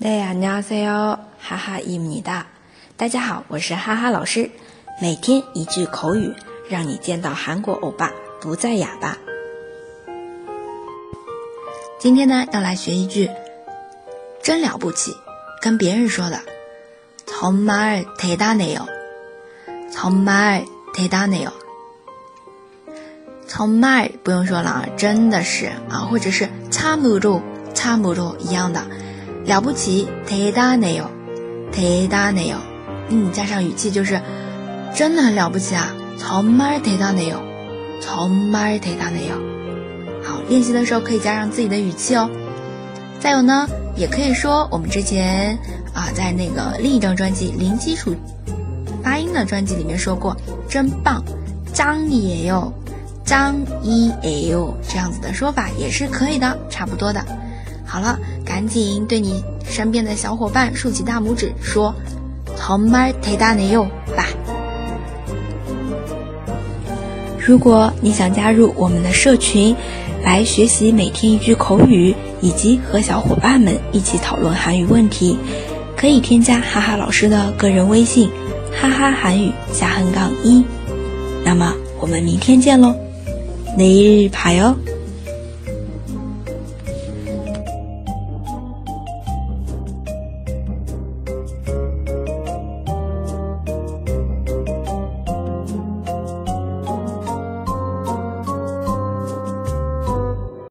大家好，哈哈伊米哒。大家好，我是哈哈老师。每天一句口语，让你见到韩国欧巴不再哑巴。今天呢，要来学一句，真了不起，跟别人说的。정말대단해 요， 정말대단해 요。 정말不用说了啊，真的是啊，或者是참으 로， 참으로一样的。 了不起，대단해 요， 대단해 요。 嗯，加上语气就是真的很了不起啊，정말대단해 요， 정말대단해 요。 好，练习的时候可以加上自己的语气哦。再有呢，也可以说我们之前啊，在那个另一张专辑《零基础发音》的专辑里面说过，真棒，张也有，张一也有这样子的说法也是可以的，差不多的。 好了，赶紧对你身边的小伙伴竖起大拇指，说“정말대단해요”吧。如果你想加入我们的社群，来学习每天一句口语，以及和小伙伴们一起讨论韩语问题，可以添加哈哈老师的个人微信“哈哈韩语下横杠一”。那么我们明天见喽，내일봐 요。